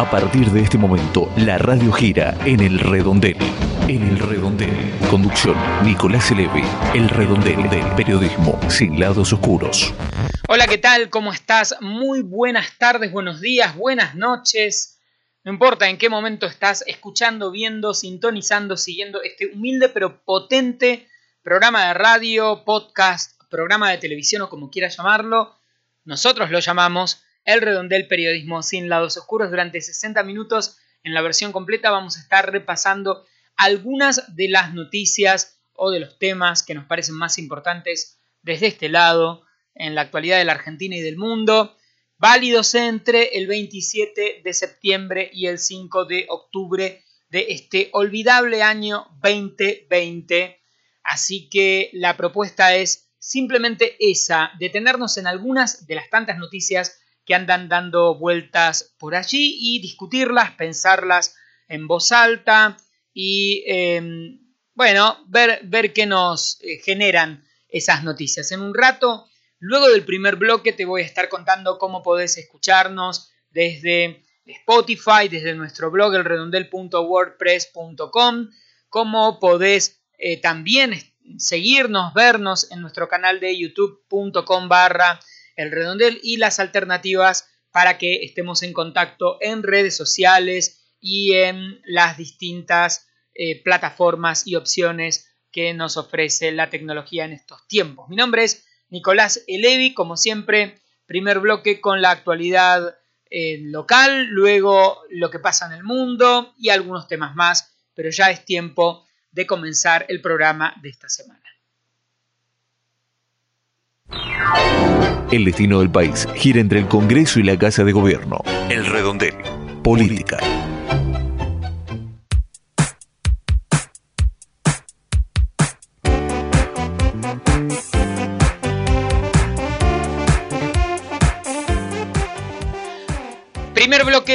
A partir de este momento, la radio gira en el redondel. En el redondel. Conducción, Nicolás Eleve. El redondel del periodismo sin lados oscuros. Hola, ¿qué tal? ¿Cómo estás? Muy buenas tardes, buenos días, buenas noches. No importa en qué momento estás escuchando, viendo, sintonizando, siguiendo este humilde pero potente programa de radio, podcast, programa de televisión o como quieras llamarlo. Nosotros lo llamamos el redondel periodismo sin lados oscuros. Durante 60 minutos en la versión completa vamos a estar repasando algunas de las noticias o de los temas que nos parecen más importantes desde este lado en la actualidad de la Argentina y del mundo, válidos entre el 27 de septiembre y el 5 de octubre de este olvidable año 2020. Así que la propuesta es simplemente esa, detenernos en algunas de las tantas noticias que andan dando vueltas por allí y discutirlas, pensarlas en voz alta y, em, bueno, ver, ver qué nos eh, generan esas noticias. En un rato, luego del primer bloque, te voy a estar contando cómo podés escucharnos desde Spotify, desde nuestro blog elredondel.wordpress.com, cómo podés eh, también seguirnos, vernos en nuestro canal de youtube.com barra el redondel y las alternativas para que estemos en contacto en redes sociales y en las distintas eh, plataformas y opciones que nos ofrece la tecnología en estos tiempos. Mi nombre es Nicolás Elevi, como siempre, primer bloque con la actualidad eh, local, luego lo que pasa en el mundo y algunos temas más, pero ya es tiempo de comenzar el programa de esta semana. El destino del país gira entre el Congreso y la Casa de Gobierno. El redondel. Política.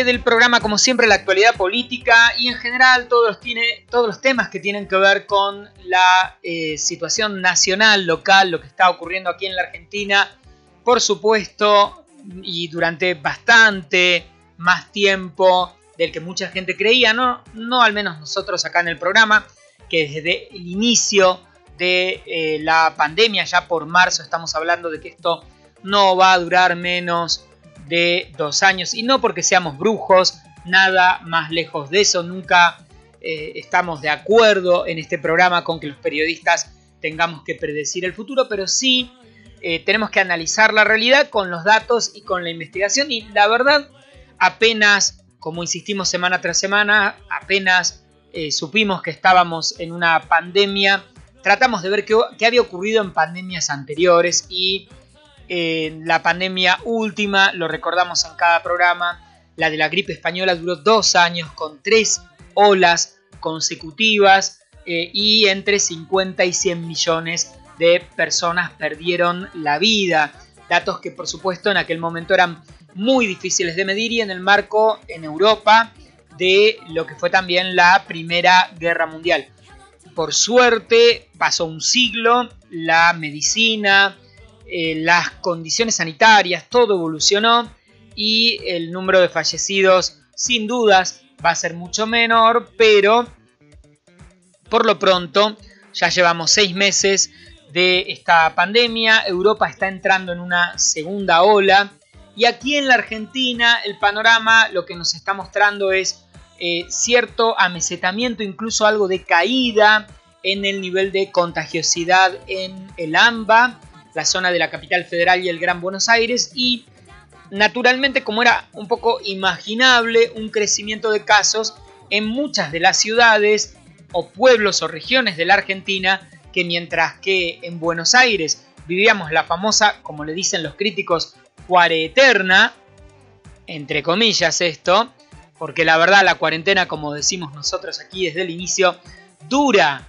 Del programa, como siempre, la actualidad política y en general todos los, tiene, todos los temas que tienen que ver con la eh, situación nacional, local, lo que está ocurriendo aquí en la Argentina. Por supuesto, y durante bastante más tiempo del que mucha gente creía, no, no al menos nosotros acá en el programa, que desde el inicio de eh, la pandemia, ya por marzo estamos hablando de que esto no va a durar menos de dos años, y no porque seamos brujos, nada más lejos de eso, nunca eh, estamos de acuerdo en este programa con que los periodistas tengamos que predecir el futuro, pero sí eh, tenemos que analizar la realidad con los datos y con la investigación. Y la verdad apenas, como insistimos semana tras semana, apenas eh, supimos que estábamos en una pandemia, tratamos de ver qué, había ocurrido en pandemias anteriores y eh, la pandemia última, lo recordamos en cada programa, la de la gripe española duró dos años con tres olas consecutivas y entre 50 y 100 millones de personas perdieron la vida. Datos que por supuesto en aquel momento eran muy difíciles de medir y en el marco en Europa de lo que fue también la Primera Guerra Mundial. Por suerte pasó un siglo, la medicina, eh, las condiciones sanitarias, todo evolucionó y el número de fallecidos sin dudas va a ser mucho menor, pero por lo pronto ya llevamos seis meses de esta pandemia. Europa está entrando en una segunda ola. Y aquí en la Argentina el panorama lo que nos está mostrando es eh, cierto amesetamiento, incluso algo de caída en el nivel de contagiosidad en el AMBA, la zona de la capital federal y el Gran Buenos Aires. Y naturalmente, como era un poco imaginable, un crecimiento de casos en muchas de las ciudades o pueblos o regiones de la Argentina que mientras que en Buenos Aires vivíamos la famosa, como le dicen los críticos, cuareterna, entre comillas esto, porque la verdad la cuarentena, como decimos nosotros aquí desde el inicio, dura,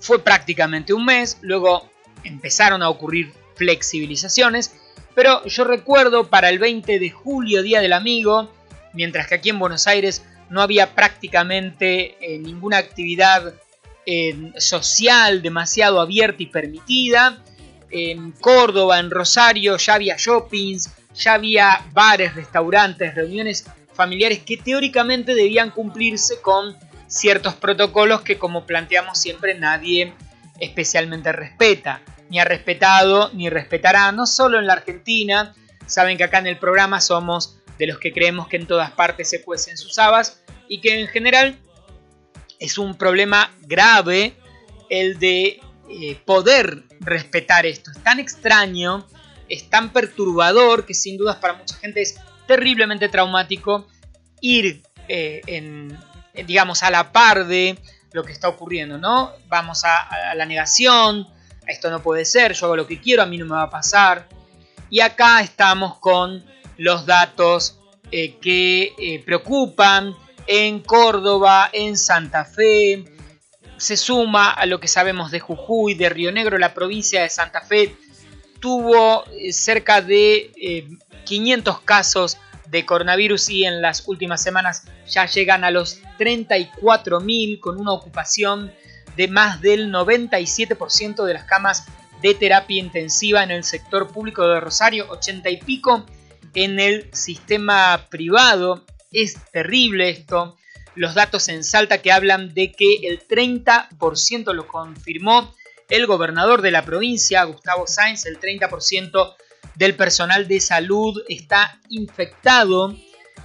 fue prácticamente un mes, luego empezaron a ocurrir flexibilizaciones, pero yo recuerdo para el 20 de julio, Día del Amigo, mientras que aquí en Buenos Aires no había prácticamente eh, ninguna actividad social demasiado abierta y permitida. En Córdoba, en Rosario, ya había shoppings, ya había bares, restaurantes, reuniones familiares que teóricamente debían cumplirse con ciertos protocolos que como planteamos siempre nadie especialmente respeta, ni ha respetado ni respetará, no solo en la Argentina, saben que acá en el programa somos de los que creemos que en todas partes se cuecen sus habas y que en general es un problema grave el de eh, poder respetar esto. Es tan extraño, es tan perturbador que sin dudas para mucha gente es terriblemente traumático ir eh, en, digamos, a la par de lo que está ocurriendo, ¿no? Vamos a, la negación, esto no puede ser, yo hago lo que quiero, a mí no me va a pasar. Y acá estamos con los datos eh, que preocupan en Córdoba, en Santa Fe, se suma a lo que sabemos de Jujuy, de Río Negro, la provincia de Santa Fe tuvo eh, cerca de 500 eh, casos de coronavirus y en las últimas semanas ya llegan a los 34.000 con una ocupación de más del 97% de las camas de terapia intensiva en el sector público de Rosario, 80 y pico en el sistema privado. Es terrible esto los datos en Salta que hablan de que el 30% lo confirmó el gobernador de la provincia, Gustavo Sáenz, el 30% del personal de salud está infectado.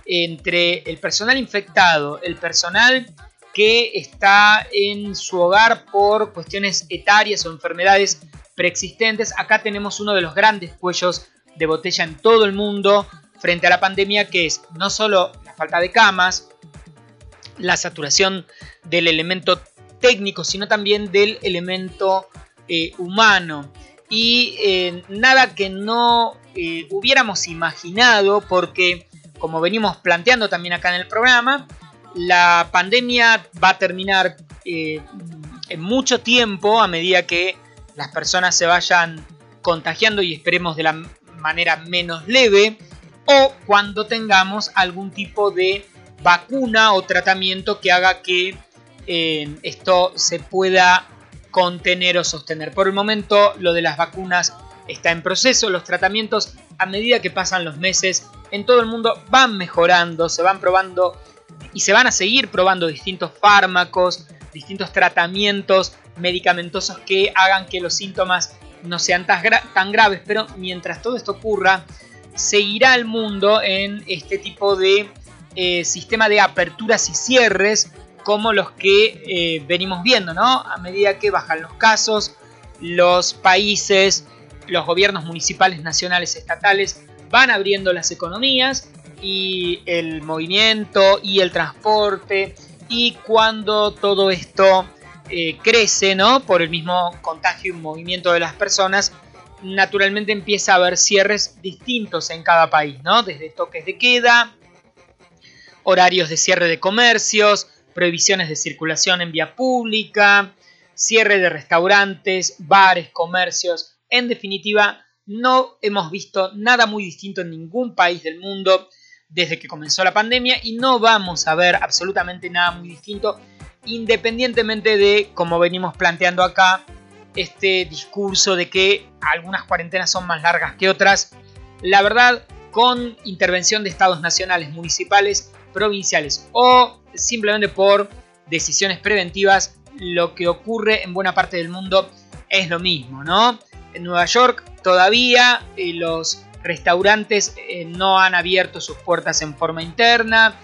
Entre el personal infectado, el personal que está en su hogar por cuestiones etarias o enfermedades preexistentes, acá tenemos uno de los grandes cuellos de botella en todo el mundo frente a la pandemia, que es no solo la falta de camas, la saturación del elemento técnico, sino también del elemento eh, humano. Y eh, nada que no eh, hubiéramos imaginado, porque como venimos planteando también acá en el programa, la pandemia va a terminar en mucho tiempo a medida que las personas se vayan contagiando y esperemos de la manera menos leve, o cuando tengamos algún tipo de vacuna o tratamiento que haga que eh, esto se pueda contener o sostener. Por el momento lo de las vacunas está en proceso, los tratamientos a medida que pasan los meses en todo el mundo van mejorando, se van probando y se van a seguir probando distintos fármacos, distintos tratamientos medicamentosos que hagan que los síntomas no sean tan, graves, pero mientras todo esto ocurra, seguirá el mundo en este tipo de eh, sistema de aperturas y cierres como los que eh, venimos viendo, ¿no? A medida que bajan los casos, los países, los gobiernos municipales, nacionales, estatales van abriendo las economías y el movimiento y el transporte y cuando todo esto eh, crece, ¿no? Por el mismo contagio y movimiento de las personas, naturalmente empieza a haber cierres distintos en cada país, ¿no? Desde toques de queda, horarios de cierre de comercios, prohibiciones de circulación en vía pública, cierre de restaurantes, bares, comercios. En definitiva, no hemos visto nada muy distinto en ningún país del mundo desde que comenzó la pandemia y no vamos a ver absolutamente nada muy distinto independientemente de, como venimos planteando acá, este discurso de que algunas cuarentenas son más largas que otras. La verdad, con intervención de estados nacionales, municipales provinciales o simplemente por decisiones preventivas, lo que ocurre en buena parte del mundo es lo mismo, ¿no? En Nueva York todavía eh, los restaurantes eh, no han abierto sus puertas en forma interna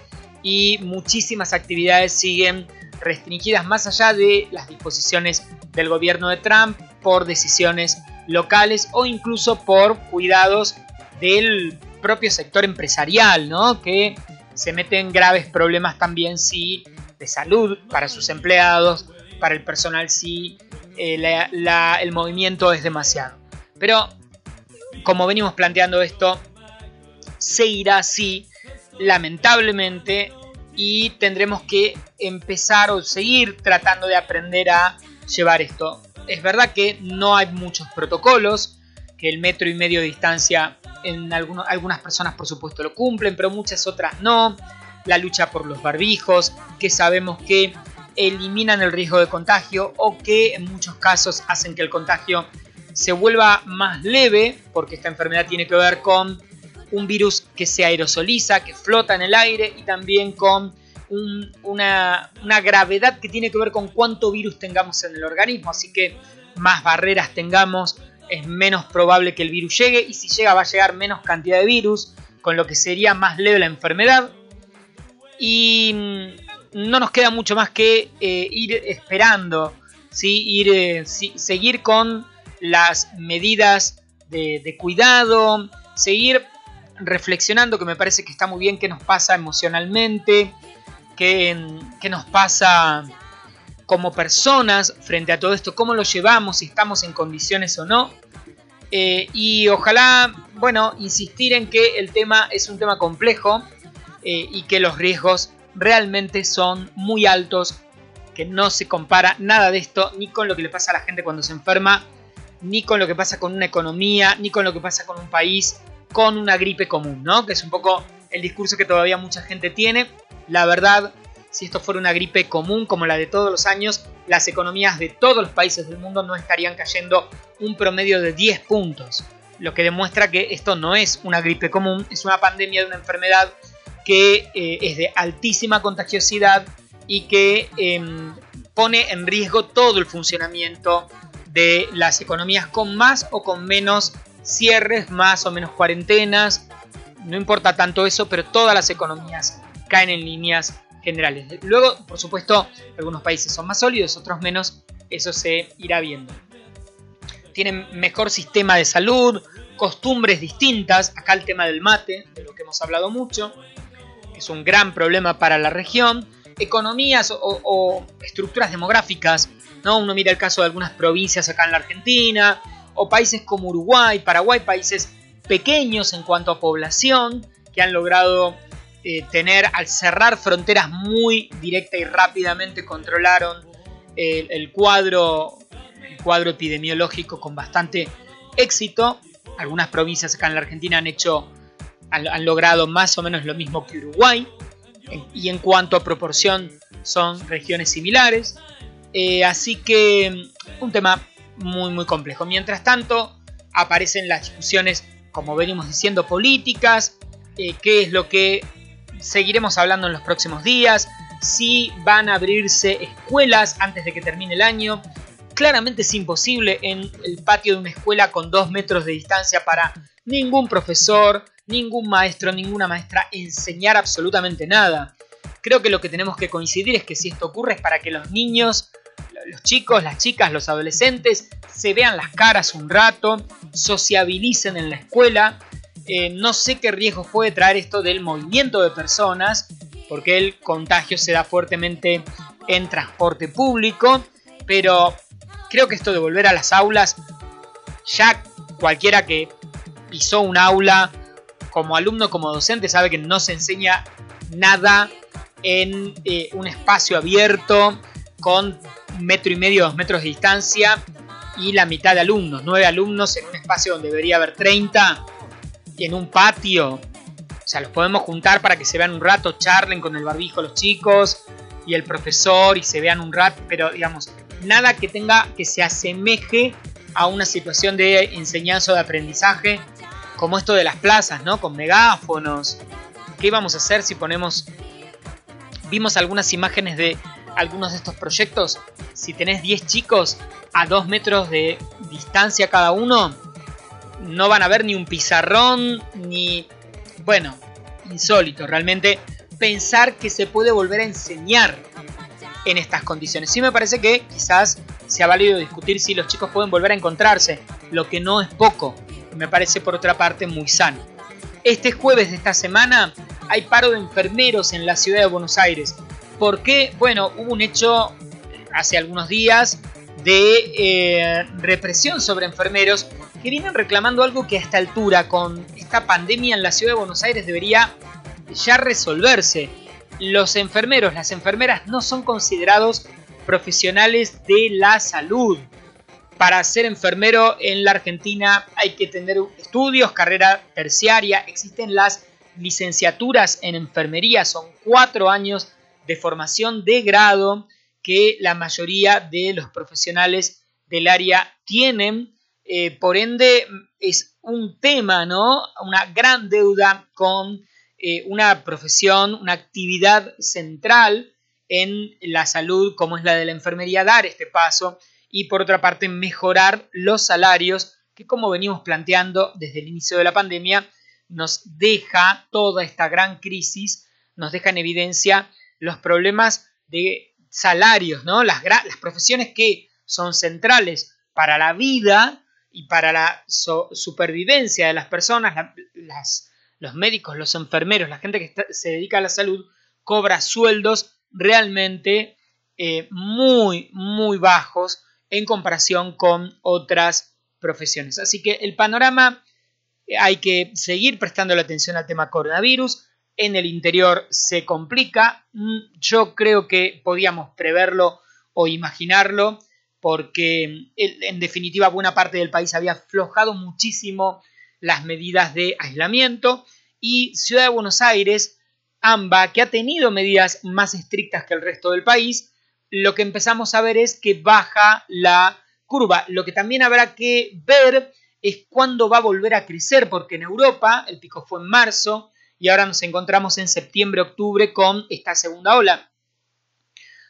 y muchísimas actividades siguen restringidas más allá de las disposiciones del gobierno de Trump por decisiones locales o incluso por cuidados del propio sector empresarial, ¿no? Que se meten graves problemas también si de salud para sus empleados, para el personal si eh, el movimiento es demasiado. Pero como venimos planteando esto, se irá así, lamentablemente, y tendremos que empezar o seguir tratando de aprender a llevar esto. Es verdad que no hay muchos protocolos, que el metro y medio de distancia en algunas personas por supuesto lo cumplen, pero muchas otras no. La lucha por los barbijos, que sabemos que eliminan el riesgo de contagio o que en muchos casos hacen que el contagio se vuelva más leve, porque esta enfermedad tiene que ver con un virus que se aerosoliza, que flota en el aire y también con una, gravedad que tiene que ver con cuánto virus tengamos en el organismo. Así que más barreras tengamos, es menos probable que el virus llegue y si llega va a llegar menos cantidad de virus, con lo que sería más leve la enfermedad. Y mm, no nos queda mucho más que eh, ir esperando, ¿sí? ir, eh, seguir con las medidas de, cuidado, seguir reflexionando, que me parece que está muy bien, qué nos pasa emocionalmente, qué, nos pasa como personas frente a todo esto, cómo lo llevamos, si estamos en condiciones o no. Eh, y ojalá, bueno, insistir en que el tema es un tema complejo eh, y que los riesgos realmente son muy altos, que no se compara nada de esto ni con lo que le pasa a la gente cuando se enferma, ni con lo que pasa con una economía, ni con lo que pasa con un país, con una gripe común, ¿no? Que es un poco el discurso que todavía mucha gente tiene. La verdad, si esto fuera una gripe común como la de todos los años, las economías de todos los países del mundo no estarían cayendo un promedio de 10 puntos. Lo que demuestra que esto no es una gripe común, es una pandemia de una enfermedad que eh, es de altísima contagiosidad y que em, pone en riesgo todo el funcionamiento de las economías con más o con menos cierres, más o menos cuarentenas, no importa tanto eso, pero todas las economías caen en líneas generales. Luego, por supuesto, algunos países son más sólidos, otros menos, eso se irá viendo. Tienen mejor sistema de salud, costumbres distintas, acá el tema del mate, de lo que hemos hablado mucho, es un gran problema para la región, economías o, o estructuras demográficas, ¿no? Uno mira el caso de algunas provincias acá en la Argentina, o países como Uruguay, Paraguay, países pequeños en cuanto a población, que han logrado eh, tener, al cerrar fronteras muy directa y rápidamente, controlaron el, cuadro, el cuadro epidemiológico con bastante éxito. Algunas provincias acá en la Argentina han hecho, han, logrado más o menos lo mismo que Uruguay. y en cuanto a proporción, son regiones similares. Eh, así que un tema muy muy complejo. Mientras tanto, aparecen las discusiones, como venimos diciendo, políticas, eh, qué es lo que seguiremos hablando en los próximos días, si van a abrirse escuelas antes de que termine el año. Claramente es imposible en el patio de una escuela con dos metros de distancia para ningún profesor, ningún maestro, ninguna maestra enseñar absolutamente nada. Creo que lo que tenemos que coincidir es que si esto ocurre es para que los niños los chicos, las chicas, los adolescentes se vean las caras un rato, sociabilicen en la escuela. Eh, no sé qué riesgo puede traer esto del movimiento de personas, porque el contagio se da fuertemente en transporte público, pero creo que esto de volver a las aulas, ya cualquiera que pisó un aula como alumno, como docente, sabe que no se enseña nada en eh, un espacio abierto con un metro y medio, dos metros de distancia y la mitad de alumnos, nueve alumnos en un espacio donde debería haber 30 y en un patio. O sea, los podemos juntar para que se vean un rato, charlen con el barbijo los chicos y el profesor y se vean un rato, pero digamos, nada que tenga que se asemeje a una situación de enseñanza o de aprendizaje como esto de las plazas, ¿no? Con megáfonos. ¿Qué vamos a hacer si ponemos... Vimos algunas imágenes de algunos de estos proyectos, si tenés 10 chicos a 2 metros de distancia cada uno, no van a ver ni un pizarrón, ni... Bueno, insólito, realmente pensar que se puede volver a enseñar en estas condiciones. Sí me parece que quizás se ha válido discutir si los chicos pueden volver a encontrarse, lo que no es poco, me parece por otra parte muy sano. Este jueves de esta semana hay paro de enfermeros en la ciudad de Buenos Aires. Porque, bueno, hubo un hecho hace algunos días de eh, represión sobre enfermeros que vienen reclamando algo que a esta altura, con esta pandemia en la ciudad de Buenos Aires, debería ya resolverse. Los enfermeros, las enfermeras no son considerados profesionales de la salud. Para ser enfermero en la Argentina hay que tener estudios, carrera terciaria, existen las licenciaturas en enfermería, son cuatro años de formación de grado que la mayoría de los profesionales del área tienen eh, por ende es un tema, ¿no? Una gran deuda con eh, una profesión, una actividad central en la salud como es la de la enfermería, dar este paso y por otra parte mejorar los salarios que como venimos planteando desde el inicio de la pandemia nos deja toda esta gran crisis, nos deja en evidencia los problemas de salarios, ¿no? Las, las profesiones que son centrales para la vida y para la supervivencia de las personas, los médicos, los enfermeros, la gente que se dedica a la salud, cobra sueldos realmente eh, muy, muy bajos en comparación con otras profesiones. Así que el panorama eh, hay que seguir prestando la atención al tema coronavirus. En el interior se complica. Mm, yo creo que podíamos preverlo o imaginarlo porque en definitiva buena parte del país había aflojado muchísimo las medidas de aislamiento y Ciudad de Buenos Aires, AMBA, que ha tenido medidas más estrictas que el resto del país, lo que empezamos a ver es que baja la curva. Lo que también habrá que ver es cuándo va a volver a crecer, porque en Europa el pico fue en marzo y ahora nos encontramos en septiembre-octubre con esta segunda ola.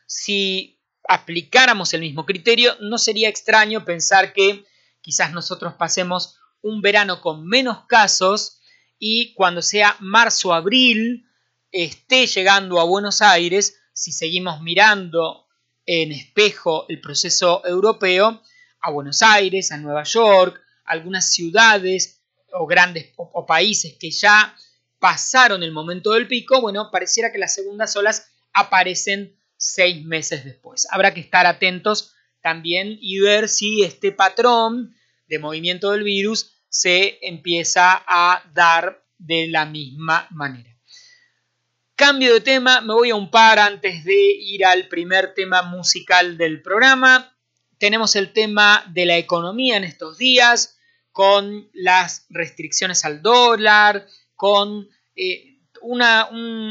Si aplicáramos el mismo criterio, no sería extraño pensar que quizás nosotros pasemos un verano con menos casos y cuando sea marzo o abril esté llegando a Buenos Aires, si seguimos mirando en espejo el proceso europeo, a Buenos Aires, a Nueva York, algunas ciudades o grandes o, países que ya pasaron el momento del pico, bueno, pareciera que las segundas olas aparecen seis meses después. Habrá que estar atentos también y ver si este patrón de movimiento del virus se empieza a dar de la misma manera. Cambio de tema, me voy a un par antes de ir al primer tema musical del programa. Tenemos el tema de la economía en estos días, con las restricciones al dólar, con eh, una,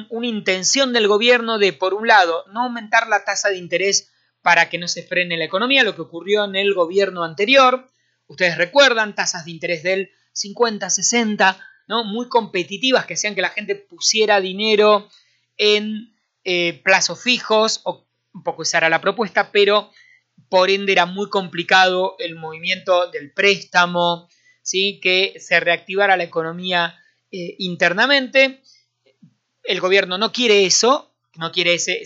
intención del gobierno de, por un lado, no aumentar la tasa de interés para que no se frene la economía, lo que ocurrió en el gobierno anterior. Ustedes recuerdan tasas de interés del 50, 60, ¿no? muy competitivas que hacían que la gente pusiera dinero en eh, plazos fijos, o un poco esa era la propuesta, pero por ende era muy complicado el movimiento del préstamo, ¿sí? que se reactivara la economía eh, internamente el gobierno no quiere eso, no quiere ese,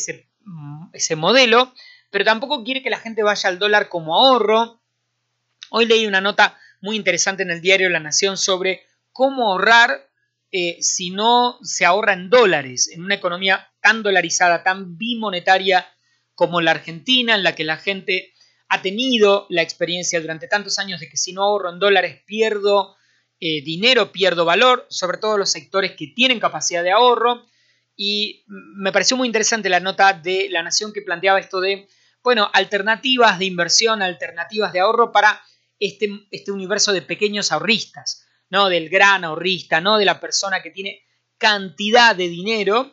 ese, modelo, pero tampoco quiere que la gente vaya al dólar como ahorro. Hoy leí una nota muy interesante en el diario La Nación sobre cómo ahorrar eh, si no se ahorra en dólares, en una economía tan dolarizada, tan bimonetaria como la Argentina, en la que la gente ha tenido la experiencia durante tantos años de que si no ahorro en dólares pierdo eh, dinero, pierdo valor, sobre todo los sectores que tienen capacidad de ahorro. Y me pareció muy interesante la nota de La Nación que planteaba esto de, bueno, alternativas de inversión, alternativas de ahorro para este, este universo de pequeños ahorristas, ¿no? Del gran ahorrista, no de la persona que tiene cantidad de dinero,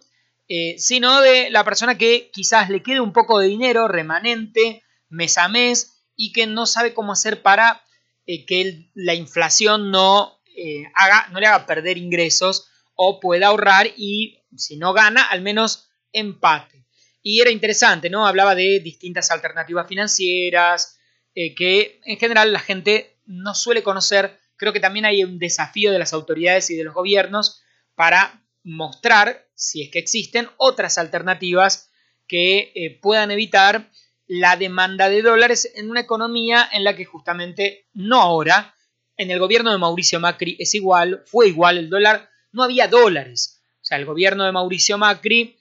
eh, sino de la persona que quizás le quede un poco de dinero remanente mes a mes y que no sabe cómo hacer para eh, que la inflación no, eh, haga, no le haga perder ingresos o pueda ahorrar y si no gana, al menos empate. Y era interesante, ¿no? Hablaba de distintas alternativas financieras eh, que en general la gente no suele conocer. Creo que también hay un desafío de las autoridades y de los gobiernos para mostrar, si es que existen, otras alternativas que puedan evitar la demanda de dólares en una economía en la que justamente no ahora, en el gobierno de Mauricio Macri es igual, fue igual el dólar, no había dólares. O sea, el gobierno de Mauricio Macri,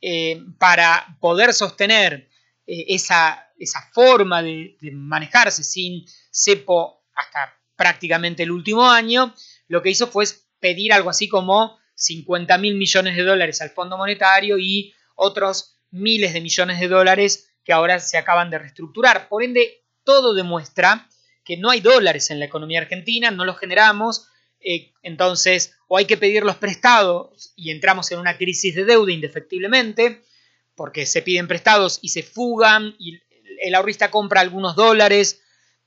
eh, para poder sostener eh, esa, esa, forma de, de, manejarse sin cepo hasta prácticamente el último año, lo que hizo fue pedir algo así como 50 mil millones de dólares al Fondo Monetario y otros miles de millones de dólares que ahora se acaban de reestructurar. Por ende, todo demuestra que no hay dólares en la economía argentina, no los generamos, eh, entonces o hay que pedir los prestados y entramos en una crisis de deuda indefectiblemente, porque se piden prestados y se fugan y el ahorrista compra algunos dólares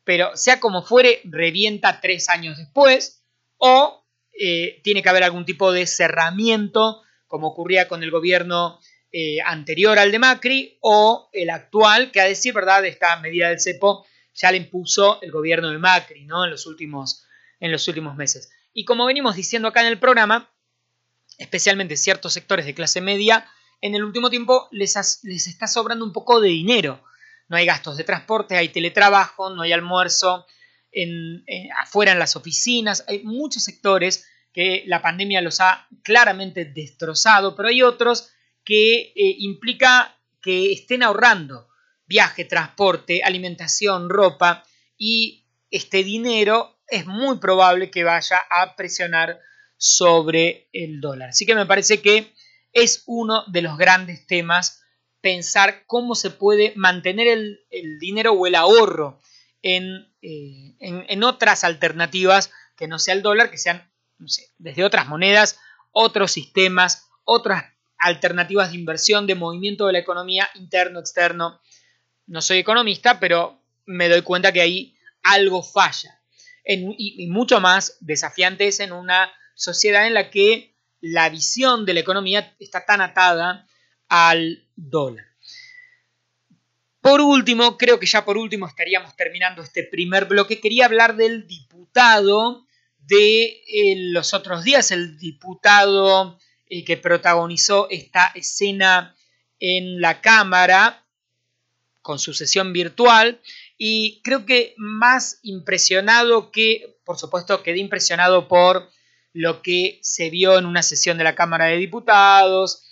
pero sea como fuere, revienta tres años después, o eh, tiene que haber algún tipo de cerramiento, como ocurría con el gobierno eh, anterior al de Macri, o el actual, que a decir verdad, esta medida del cepo ya la impuso el gobierno de Macri, ¿no? En los últimos, en los últimos meses. Y como venimos diciendo acá en el programa, especialmente ciertos sectores de clase media, en el último tiempo les, les está sobrando un poco de dinero. No hay gastos de transporte, hay teletrabajo, no hay almuerzo, en, afuera en las oficinas. Hay muchos sectores que la pandemia los ha claramente destrozado, pero hay otros que eh, implica que estén ahorrando viaje, transporte, alimentación, ropa y este dinero es muy probable que vaya a presionar sobre el dólar. Así que me parece que es uno de los grandes temas pensar cómo se puede mantener el, dinero o el ahorro eh, en, en, otras alternativas que no sea el dólar, que sean desde otras monedas, otros sistemas, otras alternativas de inversión, de movimiento de la economía interno, externo. No soy economista, pero me doy cuenta que ahí algo falla y, mucho más desafiante es en una sociedad en la que la visión de la economía está tan atada al dólar. Por último, creo que ya por último estaríamos terminando este primer bloque. Quería hablar del diputado de eh, los otros días, el diputado eh, que protagonizó esta escena en la Cámara con su sesión virtual y creo que más impresionado que, por supuesto, quedé impresionado por lo que se vio en una sesión de la Cámara de Diputados,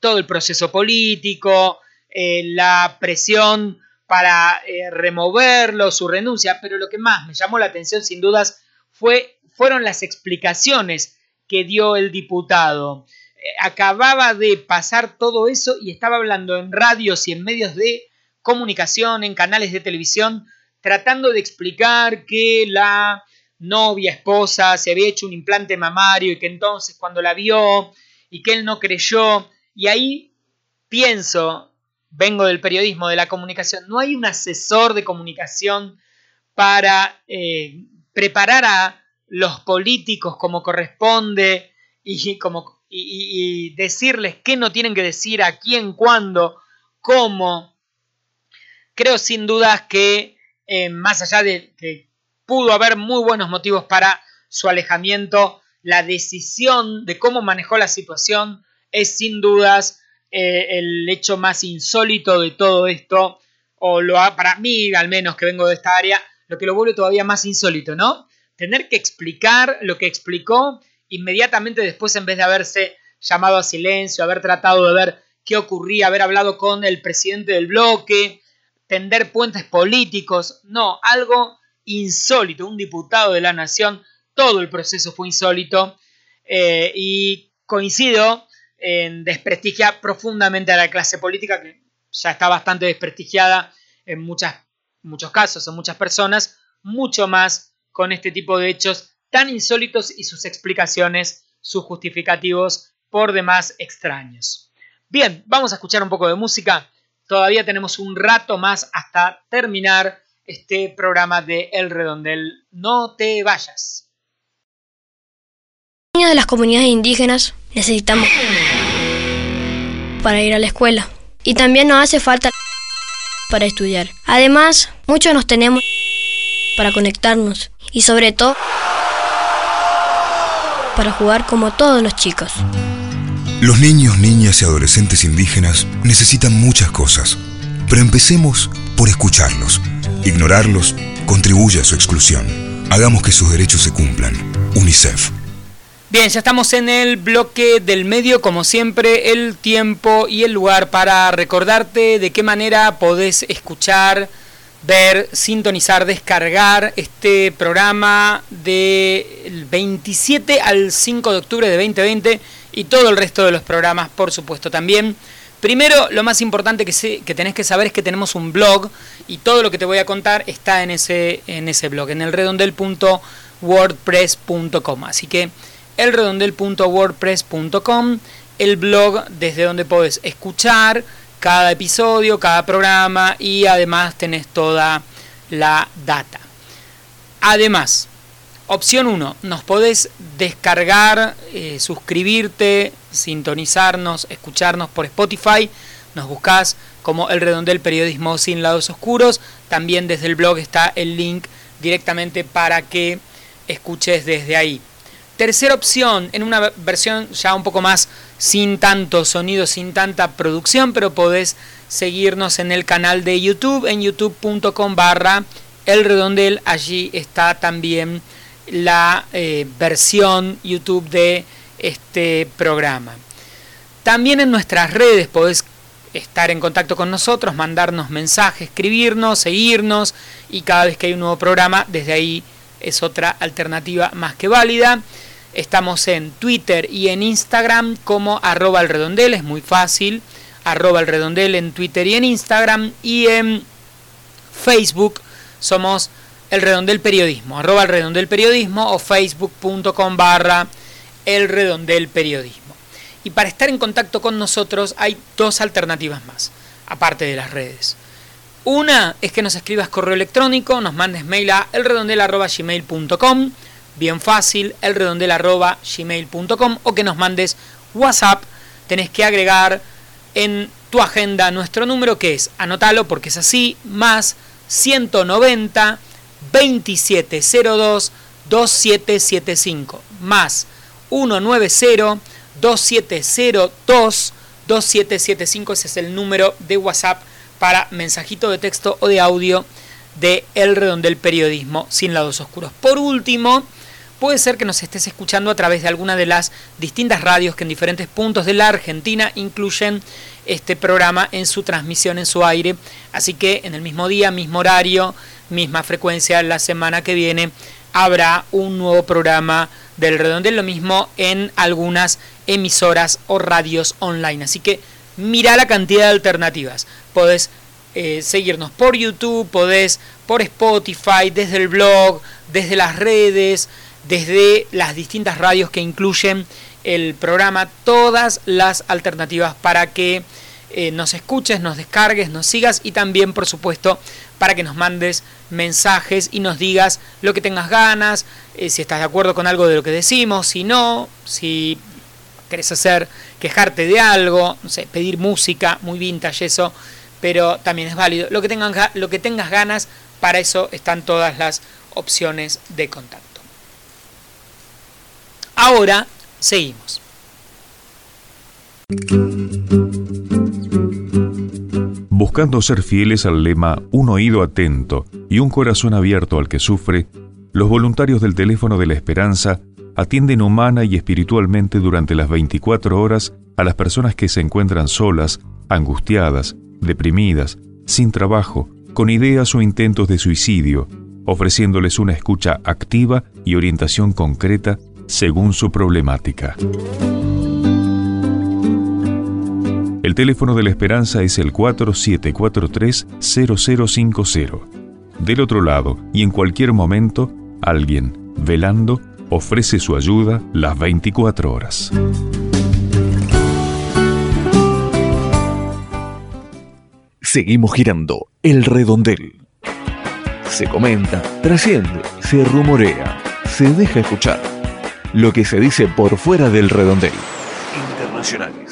todo el proceso político, eh, la presión para eh, removerlo, su renuncia, pero lo que más me llamó la atención sin dudas fue, fueron las explicaciones que dio el diputado. Eh, acababa de pasar todo eso y estaba hablando en radios y en medios de comunicación, en canales de televisión, tratando de explicar que la novia, esposa, se había hecho un implante mamario y que entonces cuando la vio y que él no creyó, y ahí pienso, vengo del periodismo, de la comunicación, no hay un asesor de comunicación para eh, preparar a los políticos como corresponde y, como, y decirles qué no tienen que decir, a quién, cuándo, cómo, Creo sin dudas que eh, más allá de que pudo haber muy buenos motivos para su alejamiento, la decisión de cómo manejó la situación es sin dudas eh, el hecho más insólito de todo esto, o lo para mí al menos que vengo de esta área, lo que lo vuelve todavía más insólito, ¿no? Tener que explicar lo que explicó inmediatamente después en vez de haberse llamado a silencio, haber tratado de ver qué ocurría, haber hablado con el presidente del bloque, tender puentes políticos, no, algo insólito, un diputado de la nación, todo el proceso fue insólito. Eh, y coincido en desprestigiar profundamente a la clase política que ya está bastante desprestigiada en muchas, muchos casos, en muchas personas, mucho más con este tipo de hechos tan insólitos y sus explicaciones, sus justificativos por demás extraños. Bien, vamos a escuchar un poco de música todavía tenemos un rato más hasta terminar este programa de El Redondel. No te vayas. Niños de las comunidades indígenas necesitamos para ir a la escuela. Y también nos hace falta para estudiar. Además, muchos nos tenemos para conectarnos y sobre todo para jugar como todos los chicos. Los niños, niñas y adolescentes indígenas necesitan muchas cosas, pero empecemos por escucharlos. Ignorarlos contribuye a su exclusión. Hagamos que sus derechos se cumplan. UNICEF. Bien, ya estamos en el bloque del medio, como siempre, el tiempo y el lugar para recordarte de qué manera podés escuchar, ver, sintonizar, descargar este programa del 27 al 5 de octubre de 2020 y todo el resto de los programas, por supuesto, también. Primero, lo más importante que, que tenés que saber es que tenemos un blog y todo lo que te voy a contar está en ese, en ese blog, en el redondel.wordpress.com. Así que elredondel.wordpress.com, el blog desde donde podés escuchar cada episodio, cada programa y además tenés toda la data. Además, opción 1, nos podés descargar, eh, suscribirte, sintonizarnos, escucharnos por Spotify. Nos buscás como El Redondel Periodismo sin lados oscuros. También desde el blog está el link directamente para que escuches desde ahí. Tercera opción, en una versión ya un poco más sin tanto sonido, sin tanta producción, pero podés seguirnos en el canal de YouTube, en youtube.com barra el redondel. Allí está también la eh, versión YouTube de este programa. También en nuestras redes podés estar en contacto con nosotros, mandarnos mensajes, escribirnos, seguirnos y cada vez que hay un nuevo programa, desde ahí es otra alternativa más que válida. Estamos en Twitter y en Instagram como arroba el redondel, es muy fácil, arroba el redondel en Twitter y en Instagram y en Facebook somos el redondel periodismo, arroba el redondel periodismo o facebook.com barra el redondel periodismo. Y para estar en contacto con nosotros hay dos alternativas más, aparte de las redes. Una es que nos escribas correo electrónico, nos mandes mail a elredondel.gmail.com bien fácil, elredondel.gmail.com o que nos mandes WhatsApp. Tenés que agregar en tu agenda nuestro número que es, anótalo porque es así, más 190 2702 2775 más 190 2702 2775 ese es el número de WhatsApp para mensajito de texto o de audio de El Redondel Periodismo sin lados oscuros. Por último, Puede ser que nos estés escuchando a través de alguna de las distintas radios que en diferentes puntos de la Argentina incluyen este programa en su transmisión en su aire. Así que en el mismo día, mismo horario, misma frecuencia, la semana que viene habrá un nuevo programa del Redondel, lo mismo en algunas emisoras o radios online. Así que mira la cantidad de alternativas. Podés eh, seguirnos por YouTube, podés por Spotify, desde el blog, desde las redes, desde las distintas radios que incluyen el programa, todas las alternativas para que eh, nos escuches, nos descargues, nos sigas y también, por supuesto, para que nos mandes mensajes y nos digas lo que tengas ganas, eh, si estás de acuerdo con algo de lo que decimos, si no, si querés hacer, quejarte de algo, no sé, pedir música, muy vintage eso, pero también es válido. Lo que, lo que tengas ganas, para eso están todas las opciones de contacto. Ahora seguimos. Buscando ser fieles al lema Un oído atento y un corazón abierto al que sufre, los voluntarios del teléfono de la esperanza atienden humana y espiritualmente durante las 24 horas a las personas que se encuentran solas, angustiadas, deprimidas, sin trabajo, con ideas o intentos de suicidio, ofreciéndoles una escucha activa y orientación concreta según su problemática. El teléfono de la esperanza es el 4743-0050. Del otro lado, y en cualquier momento, alguien, velando, ofrece su ayuda las 24 horas. Seguimos girando el redondel. Se comenta, trasciende, se rumorea, se deja escuchar lo que se dice por fuera del redondel. Internacionales.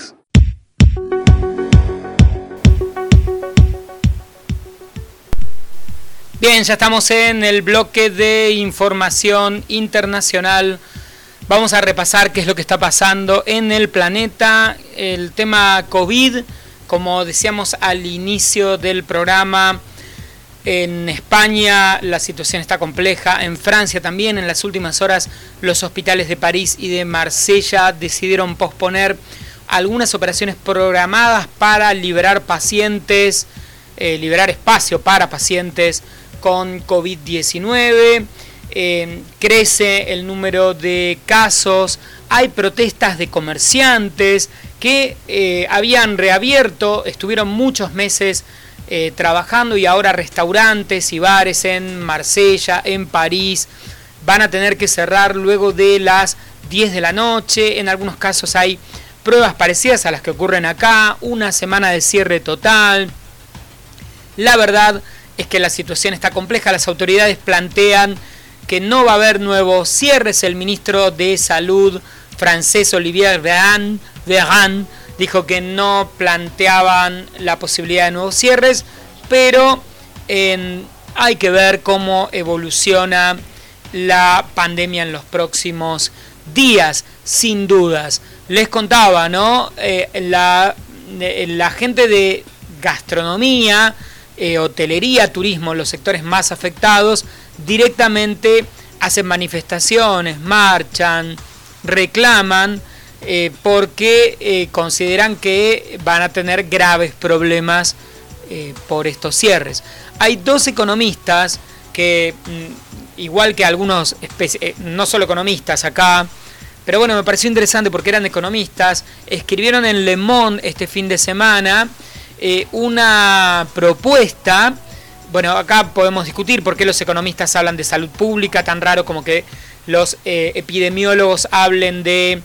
Bien, ya estamos en el bloque de información internacional. Vamos a repasar qué es lo que está pasando en el planeta. El tema COVID, como decíamos al inicio del programa, en España la situación está compleja, en Francia también. En las últimas horas los hospitales de París y de Marsella decidieron posponer algunas operaciones programadas para liberar pacientes, eh, liberar espacio para pacientes con COVID-19. Eh, crece el número de casos, hay protestas de comerciantes que eh, habían reabierto, estuvieron muchos meses eh, trabajando y ahora restaurantes y bares en Marsella, en París, van a tener que cerrar luego de las 10 de la noche. En algunos casos hay pruebas parecidas a las que ocurren acá, una semana de cierre total. La verdad es que la situación está compleja, las autoridades plantean que no va a haber nuevos cierres. El ministro de Salud francés Olivier Véran, dijo que no planteaban la posibilidad de nuevos cierres, pero hay que ver cómo evoluciona la pandemia en los próximos días, sin dudas. Les contaba, ¿no? Eh, la, eh, la, gente de gastronomía, eh, hotelería, turismo, los sectores más afectados, directamente hacen manifestaciones, marchan, reclaman, porque consideran que van a tener graves problemas por estos cierres. Hay dos economistas que mm, igual que algunos, eh, no solo economistas acá, pero bueno, me pareció interesante porque eran economistas, escribieron en Le Monde este fin de semana eh, una propuesta, bueno, acá podemos discutir por qué los economistas hablan de salud pública, tan raro como que los eh, epidemiólogos hablen de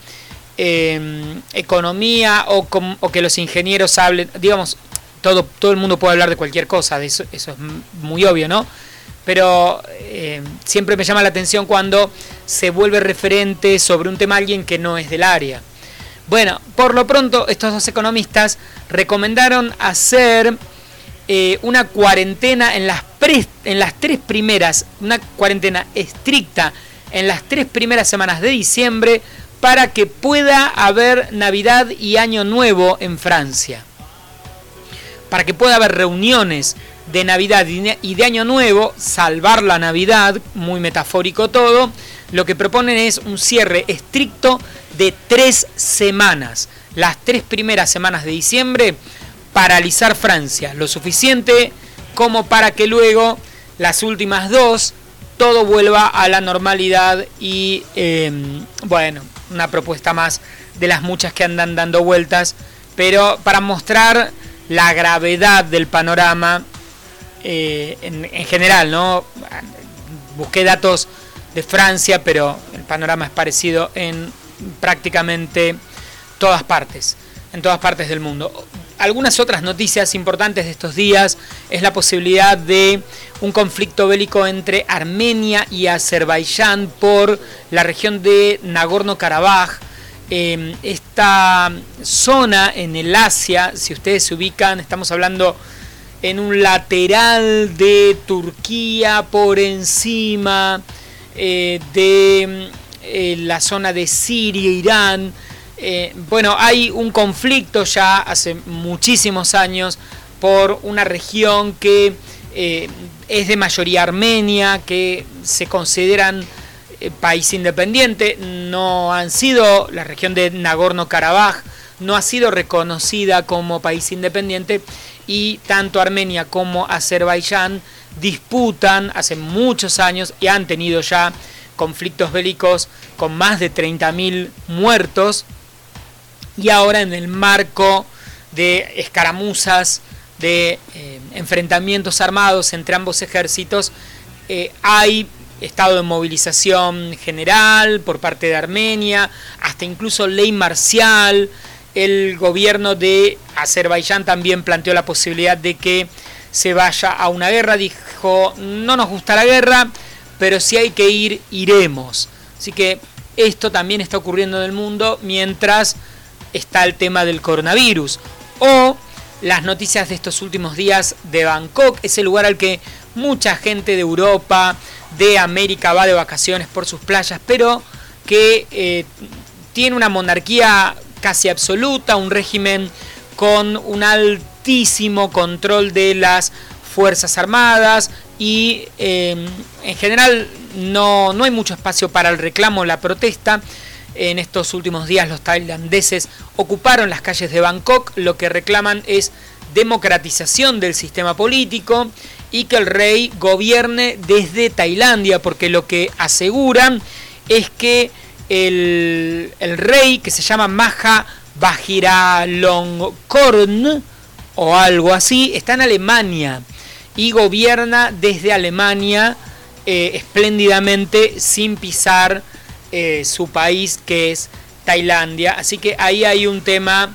em, economía o, que los ingenieros hablen, digamos, todo, todo el mundo puede hablar de cualquier cosa, eso, eso es muy obvio, ¿no? pero eh, siempre me llama la atención cuando se vuelve referente sobre un tema alguien que no es del área. Bueno, por lo pronto estos dos economistas recomendaron hacer eh, una cuarentena en las, en las tres primeras, una cuarentena estricta en las tres primeras semanas de diciembre para que pueda haber Navidad y Año Nuevo en Francia. Para que pueda haber reuniones de Navidad y de Año Nuevo, salvar la Navidad, muy metafórico todo, lo que proponen es un cierre estricto de tres semanas. Las tres primeras semanas de diciembre, paralizar Francia, lo suficiente como para que luego las últimas dos todo vuelva a la normalidad y em, bueno, una propuesta más de las muchas que andan dando vueltas, pero para mostrar la gravedad del panorama eh, en, general, ¿no? Busqué datos de Francia, pero el panorama es parecido en prácticamente todas partes, en todas partes del mundo. Algunas otras noticias importantes de estos días es la posibilidad de un conflicto bélico entre Armenia y Azerbaiyán por la región de Nagorno-Karabaj. Eh, esta zona en el Asia, si ustedes se ubican, estamos hablando en un lateral de Turquía por encima eh, de eh, la zona de Siria, Irán. Eh, bueno, hay un conflicto ya hace muchísimos años por una región que es de mayoría armenia, que se consideran país independiente, no han sido, la región de Nagorno-Karabaj no ha sido reconocida como país independiente y tanto Armenia como Azerbaiyán disputan hace muchos años y han tenido ya conflictos bélicos con más de 30.000 muertos. Y ahora en el marco de escaramuzas, de eh, enfrentamientos armados entre ambos ejércitos, eh, hay estado de movilización general por parte de Armenia, hasta incluso ley marcial, el gobierno de Azerbaiyán también planteó la posibilidad de que se vaya a una guerra. Dijo, no nos gusta la guerra, pero si hay que ir, iremos. Así que esto también está ocurriendo en el mundo mientras está el tema del coronavirus. O las noticias de estos últimos días de Bangkok, ese lugar al que mucha gente de Europa, de América va de vacaciones por sus playas, pero que eh, tiene una monarquía casi absoluta, un régimen con un altísimo control de las Fuerzas Armadas y em, en general no, no hay mucho espacio para el reclamo, la protesta. En estos últimos días los tailandeses ocuparon las calles de Bangkok, lo que reclaman es democratización del sistema político y que el rey gobierne desde Tailandia, porque lo que aseguran es que el, rey que se llama Maha Vajiralongkorn o algo así, está en Alemania y gobierna desde Alemania eh, espléndidamente sin pisar eh, su país que es Tailandia. Así que ahí hay un tema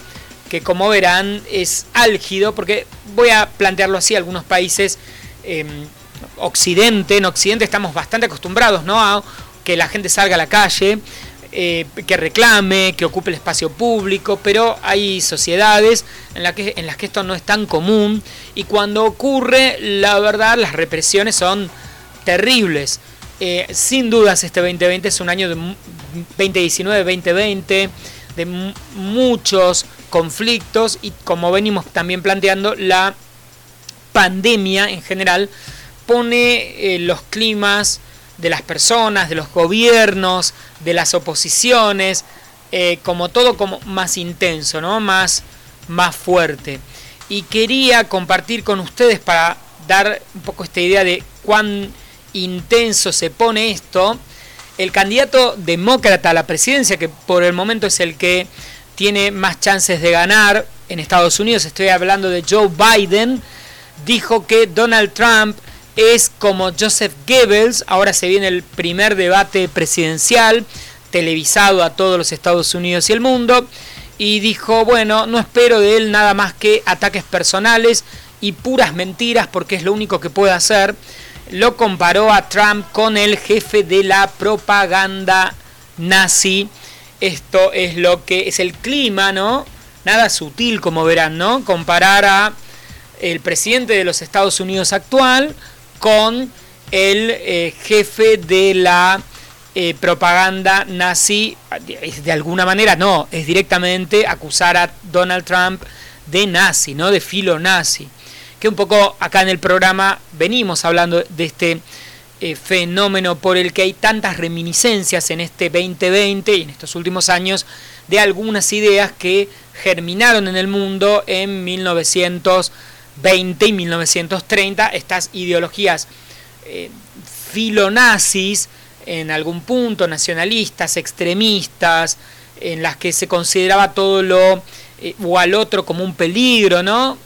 que como verán es álgido porque voy a plantearlo así, algunos países em, Occidente, en Occidente estamos bastante acostumbrados ¿no? a que la gente salga a la calle, eh, que reclame, que ocupe el espacio público, pero hay sociedades en, la que, en las que esto no es tan común y cuando ocurre, la verdad, las represiones son terribles. Eh, sin dudas este 2020 es un año de 2019-2020 de muchos conflictos y como venimos también planteando, la pandemia en general pone eh, los climas de las personas, de los gobiernos, de las oposiciones, eh, como todo como más intenso, ¿no? más, más fuerte. Y quería compartir con ustedes para dar un poco esta idea de cuán intenso se pone esto, el candidato demócrata a la presidencia, que por el momento es el que tiene más chances de ganar en Estados Unidos, estoy hablando de Joe Biden, dijo que Donald Trump es como Joseph Goebbels, ahora se viene el primer debate presidencial televisado a todos los Estados Unidos y el mundo, y dijo, bueno, no espero de él nada más que ataques personales y puras mentiras porque es lo único que puede hacer. Lo comparó a Trump con el jefe de la propaganda nazi. Esto es lo que es el clima, ¿no? Nada sutil, como verán, ¿no? Comparar a el presidente de los Estados Unidos actual con el eh, jefe de la eh, propaganda nazi, de alguna manera no, es directamente acusar a Donald Trump de nazi, ¿no? de filo nazi. Que un poco acá en el programa venimos hablando de este eh, fenómeno por el que hay tantas reminiscencias en este 2020 y en estos últimos años de algunas ideas que germinaron en el mundo en 1900 20 y 1930, estas ideologías eh, filonazis, en algún punto nacionalistas, extremistas, en las que se consideraba todo lo eh, o al otro como un peligro, ¿no?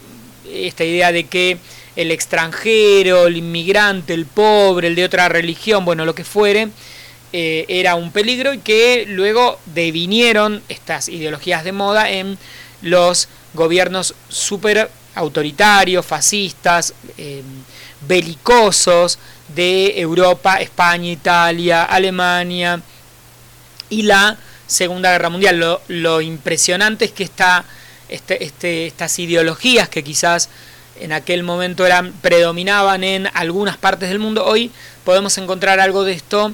Esta idea de que el extranjero, el inmigrante, el pobre, el de otra religión, bueno, lo que fuere, eh, era un peligro y que luego devinieron estas ideologías de moda en los gobiernos super autoritarios, fascistas, eh, belicosos de Europa, España, Italia, Alemania y la Segunda Guerra Mundial. Lo, impresionante es que esta, este, este, estas ideologías que quizás en aquel momento eran, predominaban en algunas partes del mundo, hoy podemos encontrar algo de esto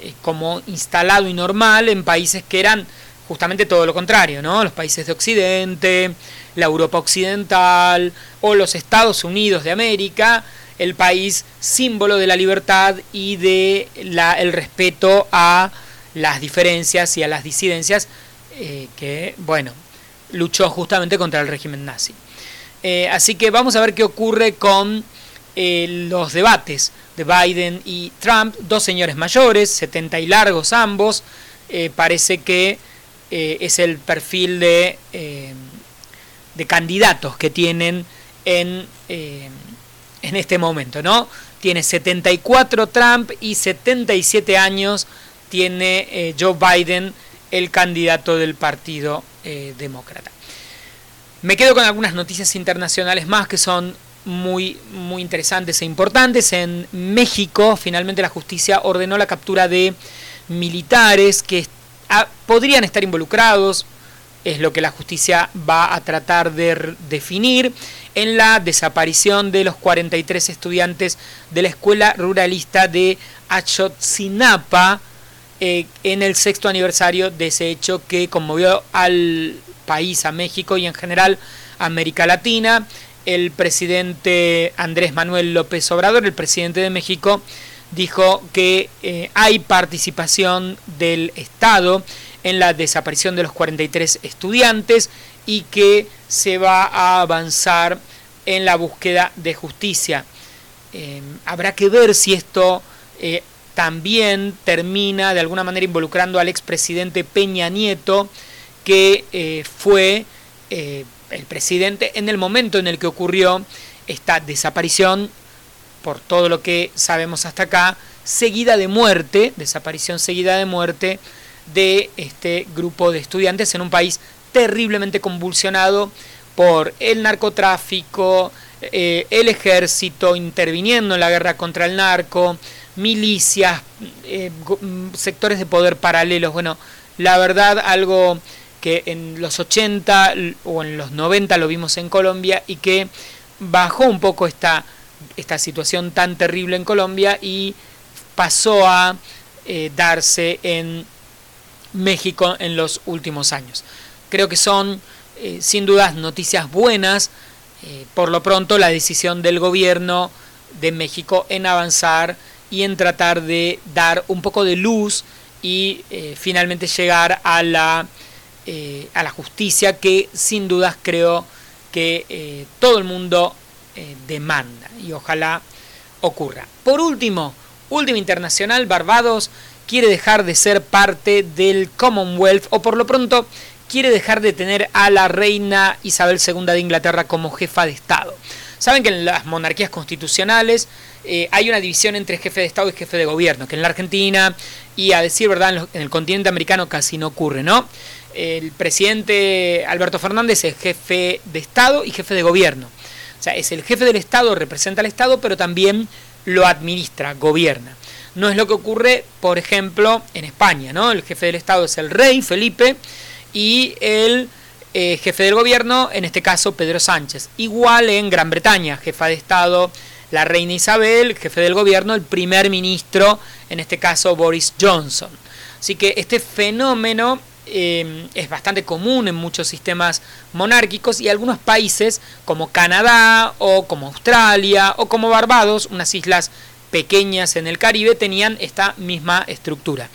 eh, como instalado y normal en países que eran justamente todo lo contrario, ¿no? Los países de Occidente, la Europa Occidental o los Estados Unidos de América, el país símbolo de la libertad y de la, el respeto a las diferencias y a las disidencias eh, que, bueno, luchó justamente contra el régimen nazi. Eh, así que vamos a ver qué ocurre con eh, los debates de Biden y Trump, dos señores mayores, 70 y largos ambos, parece que es el perfil de de candidatos que tienen en, eh, en este momento, ¿no? Tiene 74 Trump y 77 años tiene eh, Joe Biden, el candidato del Partido eh, Demócrata. Me quedo con algunas noticias internacionales más que son muy, muy interesantes e importantes. En México, finalmente la justicia ordenó la captura de militares que podrían estar involucrados es lo que la justicia va a tratar de definir en la desaparición de los 43 estudiantes de la escuela ruralista de Achotzinapa eh, en el sexto aniversario de ese hecho que conmovió al país, a México y en general a América Latina. El presidente Andrés Manuel López Obrador, el presidente de México, dijo que eh, hay participación del Estado en la desaparición de los 43 estudiantes y que se va a avanzar en la búsqueda de justicia. Em, habrá que ver si esto eh, también termina de alguna manera involucrando al expresidente Peña Nieto, que eh, fue eh, el presidente en el momento en el que ocurrió esta desaparición, por todo lo que sabemos hasta acá, seguida de muerte, desaparición seguida de muerte de este grupo de estudiantes en un país terriblemente convulsionado por el narcotráfico, eh, el ejército interviniendo en la guerra contra el narco, milicias, eh, mm, sectores de poder paralelos. Bueno, la verdad, algo que en los 80 o en los 90 lo vimos en Colombia y que bajó un poco esta, esta situación tan terrible en Colombia y pasó a eh, darse en México en los últimos años. Creo que son eh, sin dudas noticias buenas, eh, por lo pronto la decisión del gobierno de México en avanzar y en tratar de dar un poco de luz y finalmente llegar a la eh, a la justicia que sin dudas creo que eh, todo el mundo eh, demanda y ojalá ocurra. Por último, última internacional, Barbados quiere dejar de ser parte del Commonwealth o por lo pronto quiere dejar de tener a la reina Isabel II de Inglaterra como jefa de Estado. Saben que en las monarquías constitucionales hay una división entre jefe de Estado y jefe de gobierno, que en la Argentina y a decir verdad en, el continente americano casi no ocurre, ¿no? el presidente Alberto Fernández es jefe de Estado y jefe de gobierno. O sea, es el jefe del Estado, representa al Estado, pero también lo administra, gobierna. No es lo que ocurre, por ejemplo, en España, ¿no? El jefe del Estado es el rey Felipe y el eh, jefe del gobierno, en este caso Pedro Sánchez. Igual en Gran Bretaña, jefa de Estado la reina Isabel, jefe del gobierno, el primer ministro, en este caso Boris Johnson. Así que este fenómeno Em, es bastante común en muchos sistemas monárquicos y algunos países como Canadá o como Australia o como Barbados, unas islas pequeñas en el Caribe, tenían esta misma estructura.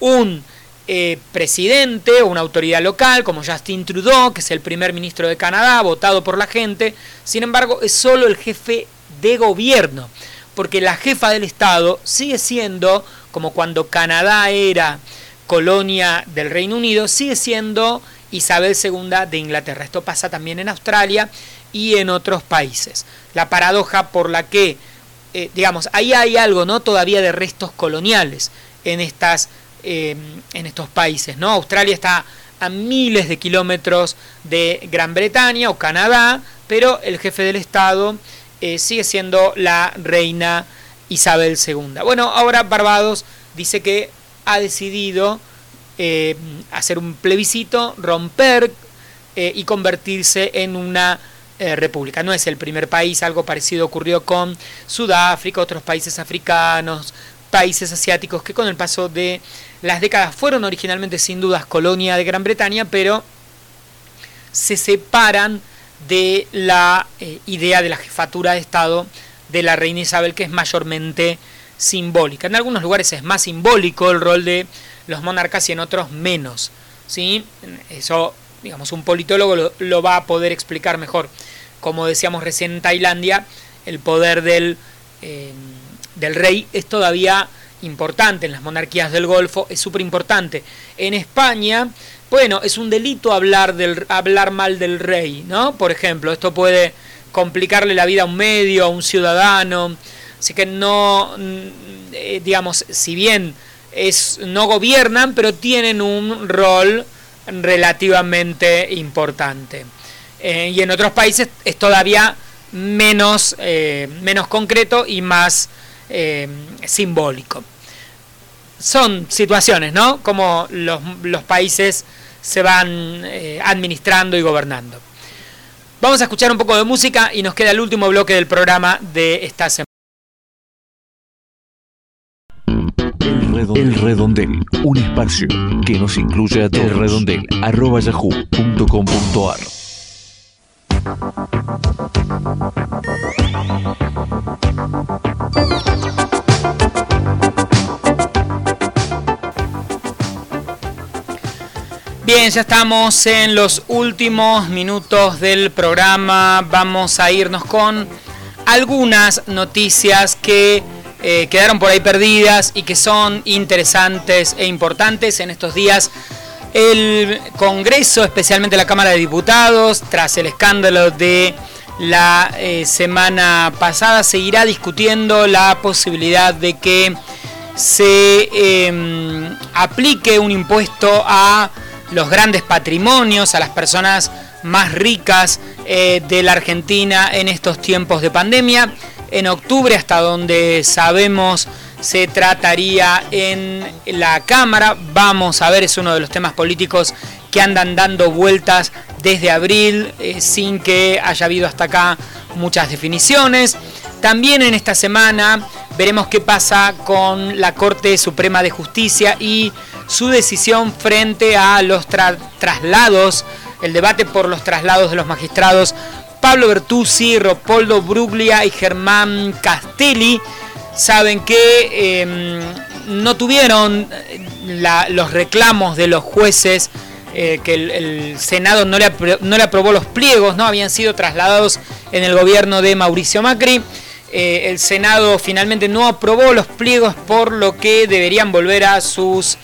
Un eh, presidente o una autoridad local como Justin Trudeau, que es el primer ministro de Canadá, votado por la gente, sin embargo es solo el jefe de gobierno, porque la jefa del Estado sigue siendo como cuando Canadá era colonia del Reino Unido, sigue siendo Isabel II de Inglaterra. Esto pasa también en Australia y en otros países. La paradoja por la que, eh, digamos, ahí hay algo, ¿no? Todavía de restos coloniales en, estas, em, en estos países, ¿no? Australia está a miles de kilómetros de Gran Bretaña o Canadá, pero el jefe del Estado eh, sigue siendo la reina Isabel II. Bueno, ahora Barbados dice que ha decidido eh, hacer un plebiscito, romper eh, y convertirse en una eh, república. No es el primer país, algo parecido ocurrió con Sudáfrica, otros países africanos, países asiáticos que con el paso de las décadas fueron originalmente sin dudas colonia de Gran Bretaña, pero se separan de la idea de la jefatura de Estado de la reina Isabel, que es mayormente simbólica. En algunos lugares es más simbólico el rol de los monarcas y en otros menos. ¿sí? Eso, digamos, un politólogo lo, va a poder explicar mejor. Como decíamos recién en Tailandia, el poder del, eh, del rey es todavía importante en las monarquías del Golfo, es súper importante. En España, bueno, es un delito hablar, del, hablar mal del rey, ¿no? Por ejemplo, esto puede complicarle la vida a un medio, a un ciudadano, Así que no, mm, eh, digamos, si bien es, no gobiernan, pero tienen un rol relativamente importante. Eh, y en otros países es todavía menos, eh, menos concreto y más simbólico. Son situaciones, ¿no? Como los, los países se van administrando y gobernando. Vamos a escuchar un poco de música y nos queda el último bloque del programa de esta semana. El Redondel, un espacio que nos incluye a todos. El Redondel, arroba yahoo.com.ar. Bien, ya estamos en los últimos minutos del programa. Vamos a irnos con algunas noticias que eh, quedaron por ahí perdidas y que son interesantes e importantes en estos días. El Congreso, especialmente la Cámara de Diputados, tras el escándalo de la eh, semana pasada, seguirá discutiendo la posibilidad de que se em, aplique un impuesto a los grandes patrimonios, a las personas más ricas eh, de la Argentina en estos tiempos de pandemia. En octubre, hasta donde sabemos, se trataría en la Cámara. Vamos a ver, es uno de los temas políticos que andan dando vueltas desde abril eh, sin que haya habido hasta acá muchas definiciones. También en esta semana veremos qué pasa con la Corte Suprema de Justicia y su decisión frente a los traslados, el debate por los traslados de los magistrados Pablo Bertuzzi, Ropoldo Bruglia y Germán Castelli. Saben que em, no tuvieron eh, los reclamos de los jueces eh, que el, Senado no le, no le, aprobó los pliegos, ¿no? Habían sido trasladados en el gobierno de Mauricio Macri. Eh, el Senado finalmente no aprobó los pliegos por lo que deberían volver a sus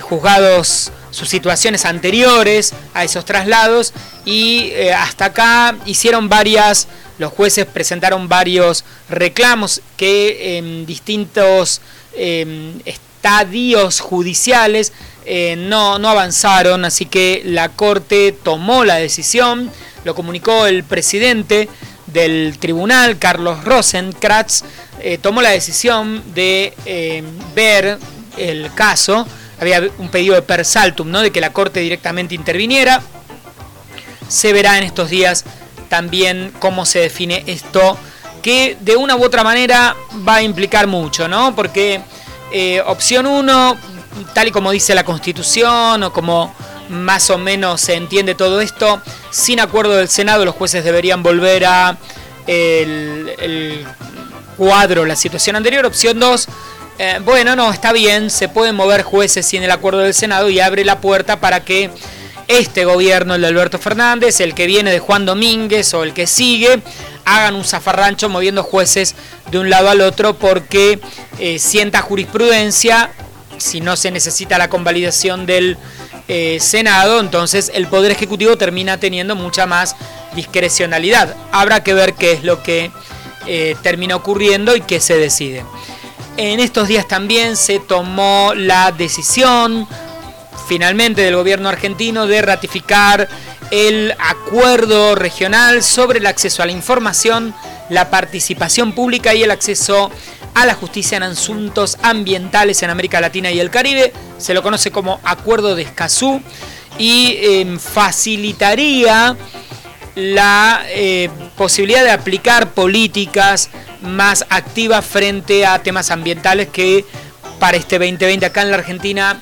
juzgados, sus situaciones anteriores a esos traslados y hasta acá hicieron varias, los jueces presentaron varios reclamos que en distintos estadios judiciales eh, no, no avanzaron, así que la Corte tomó la decisión, lo comunicó el presidente del tribunal, Carlos Rosenkratz, eh, tomó la decisión de eh, ver el caso, había un pedido de persaltum, ¿no? de que la Corte directamente interviniera, se verá en estos días también cómo se define esto, que de una u otra manera va a implicar mucho, ¿no? Porque opción 1 tal y como dice la Constitución o como más o menos se entiende todo esto, sin acuerdo del Senado los jueces deberían volver a el, cuadro, la situación anterior. Opción 2, eh, bueno, no, está bien, se pueden mover jueces sin el acuerdo del Senado y abre la puerta para que este gobierno, el de Alberto Fernández, el que viene de Juan Domínguez o el que sigue, hagan un zafarrancho moviendo jueces de un lado al otro porque eh, sienta jurisprudencia si no se necesita la convalidación del eh, Senado, entonces el Poder Ejecutivo termina teniendo mucha más discrecionalidad. Habrá que ver qué es lo que termina ocurriendo y qué se decide. En estos días también se tomó la decisión finalmente del gobierno argentino de ratificar el acuerdo regional sobre el acceso a la información, la participación pública y el acceso a la justicia en asuntos ambientales en América Latina y el Caribe. Se lo conoce como Acuerdo de Escazú y em, facilitaría la eh, posibilidad de aplicar políticas más activas frente a temas ambientales que para este 2020 acá en la Argentina,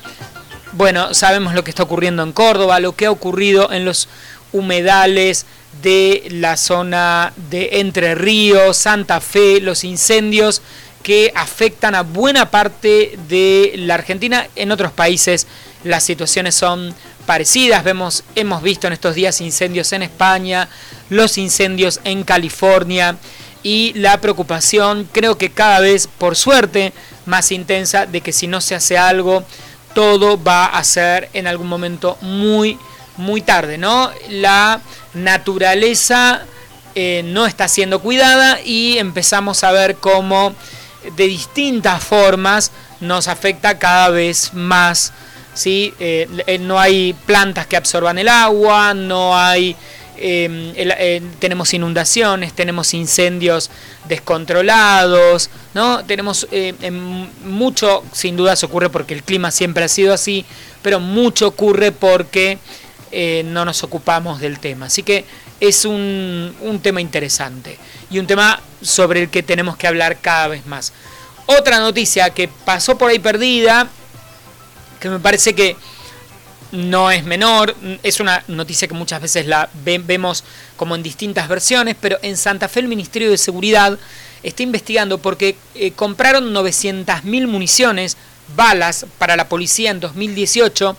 bueno, sabemos lo que está ocurriendo en Córdoba, lo que ha ocurrido en los humedales de la zona de Entre Ríos, Santa Fe, los incendios que afectan a buena parte de la Argentina. En otros países las situaciones son parecidas. Vemos, hemos visto en estos días incendios en España, los incendios en California y la preocupación, creo que cada vez, por suerte, más intensa de que si no se hace algo, todo va a ser en algún momento muy, muy tarde, ¿no? La naturaleza eh, no está siendo cuidada y empezamos a ver cómo de distintas formas nos afecta cada vez más. ¿sí? Eh, eh, no hay plantas que absorban el agua, no hay... Em, eh, tenemos inundaciones, tenemos incendios descontrolados, ¿no? Tenemos mucho, sin duda se ocurre porque el clima siempre ha sido así, pero mucho ocurre porque no nos ocupamos del tema. Así que es un, un tema interesante y un tema sobre el que tenemos que hablar cada vez más. Otra noticia que pasó por ahí perdida, que me parece que no es menor, es una noticia que muchas veces la vemos como en distintas versiones, pero en Santa Fe el Ministerio de Seguridad está investigando porque eh, compraron 900.000 municiones, balas para la policía en 2018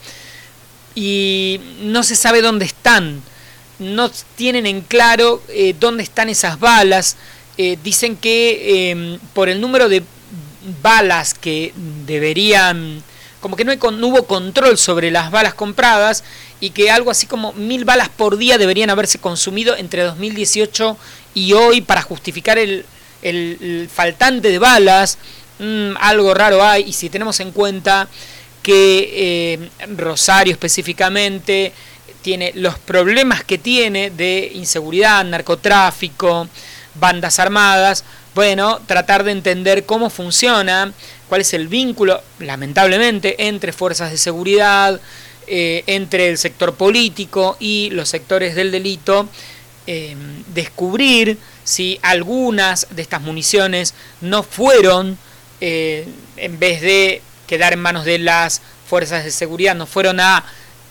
y no se sabe dónde están no tienen en claro eh, dónde están esas balas. Eh, dicen que em, por el número de balas que deberían, como que no, hubo control sobre las balas compradas y que algo así como mil balas por día deberían haberse consumido entre 2018 y hoy para justificar el, faltante de balas. Mm, algo raro hay y si tenemos en cuenta que eh, Rosario específicamente tiene los problemas que tiene de inseguridad, narcotráfico, bandas armadas, bueno, tratar de entender cómo funciona, cuál es el vínculo, lamentablemente, entre fuerzas de seguridad, eh, entre el sector político y los sectores del delito, eh, descubrir si algunas de estas municiones no fueron, eh, en vez de quedar en manos de las fuerzas de seguridad, no fueron a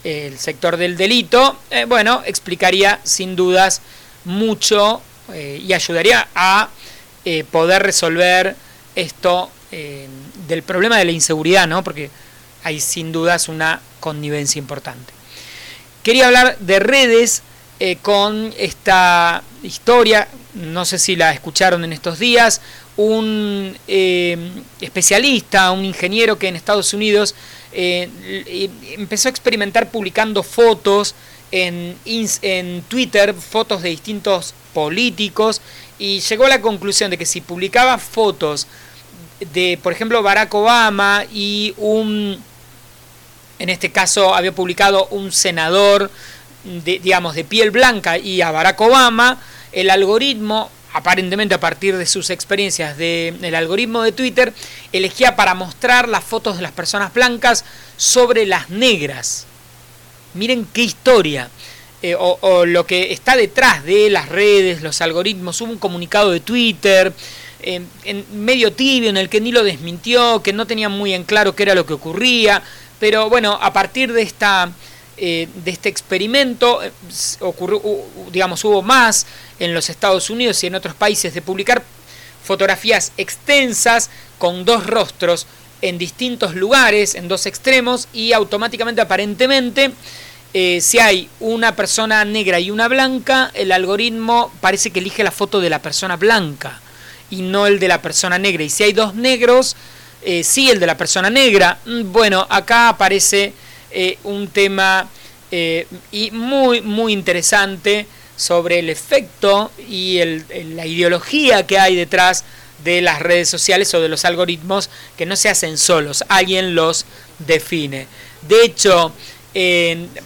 el sector del delito, bueno, explicaría sin dudas mucho y ayudaría a poder resolver esto del problema de la inseguridad, ¿no? Porque hay sin dudas una connivencia importante. Quería hablar de redes eh, con esta historia, no sé si la escucharon en estos días, un eh, especialista, un ingeniero que en Estados Unidos eh, empezó a experimentar publicando fotos en, en Twitter, fotos de distintos políticos, y llegó a la conclusión de que si publicaba fotos de, por ejemplo, Barack Obama y un en este caso había publicado un senador, de, digamos, de piel blanca y a Barack Obama, el algoritmo, aparentemente a partir de sus experiencias del algoritmo de Twitter, elegía para mostrar las fotos de las personas blancas sobre las negras. Miren qué historia. Eh, o, lo que está detrás de las redes, los algoritmos. Hubo un comunicado de Twitter en medio tibio en el que ni lo desmintió, que no tenía muy en claro qué era lo que ocurría. Pero bueno, a partir de, esta, eh, de este experimento, eh, ocurrió, digamos, hubo más en los Estados Unidos y en otros países de publicar fotografías extensas con dos rostros en distintos lugares, en dos extremos, y automáticamente, aparentemente, eh, si hay una persona negra y una blanca, el algoritmo parece que elige la foto de la persona blanca y no el de la persona negra. Y si hay dos negros, eh, sí el de la persona negra. Mm, bueno, acá aparece eh, un tema eh, y muy, muy interesante sobre el efecto y la ideología que hay detrás de las redes sociales o de los algoritmos que no se hacen solos, alguien los define. De hecho,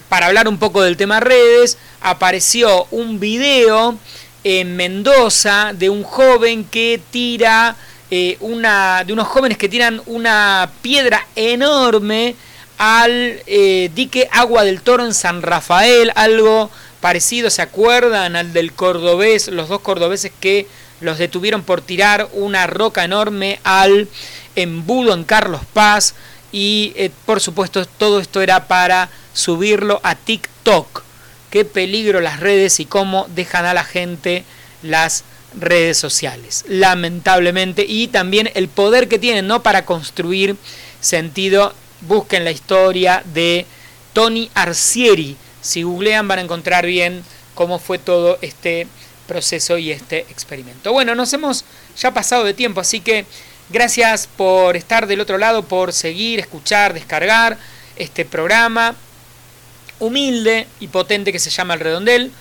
para hablar un poco del tema redes, apareció un video en Mendoza de un joven que tira eh, una, de unos jóvenes que tiran una piedra enorme al eh, dique Agua del Toro en San Rafael, algo parecido, ¿se acuerdan? Al del cordobés, los dos cordobeses que los detuvieron por tirar una roca enorme al embudo en Carlos Paz y eh, por supuesto todo esto era para subirlo a TikTok. Qué peligro las redes y cómo dejan a la gente las redes sociales, lamentablemente, y también el poder que tienen ¿no? para construir sentido. Busquen la historia de Tony Arcieri. Si googlean van a encontrar bien cómo fue todo este proceso y este experimento. Bueno, nos hemos ya pasado de tiempo, así que gracias por estar del otro lado, por seguir, escuchar, descargar este programa humilde y potente que se llama El Redondel.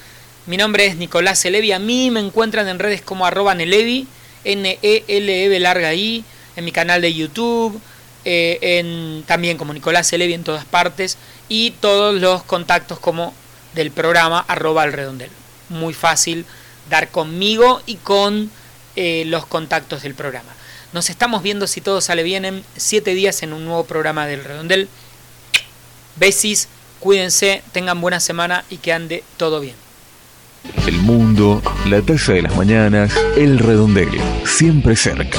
Mi nombre es Nicolás Elevi. A mí me encuentran en redes como arroba Nelevi, N-E-L-E larga I, en mi canal de YouTube, eh, también como Nicolás Elevi en todas partes, y todos los contactos como del programa arroba el redondel. Muy fácil dar conmigo y con eh, los contactos del programa. Nos estamos viendo si todo sale bien en 7 días en un nuevo programa del redondel. Besis, cuídense, tengan buena semana y que ande todo bien. El mundo, la taza de las mañanas, el redondel, siempre cerca.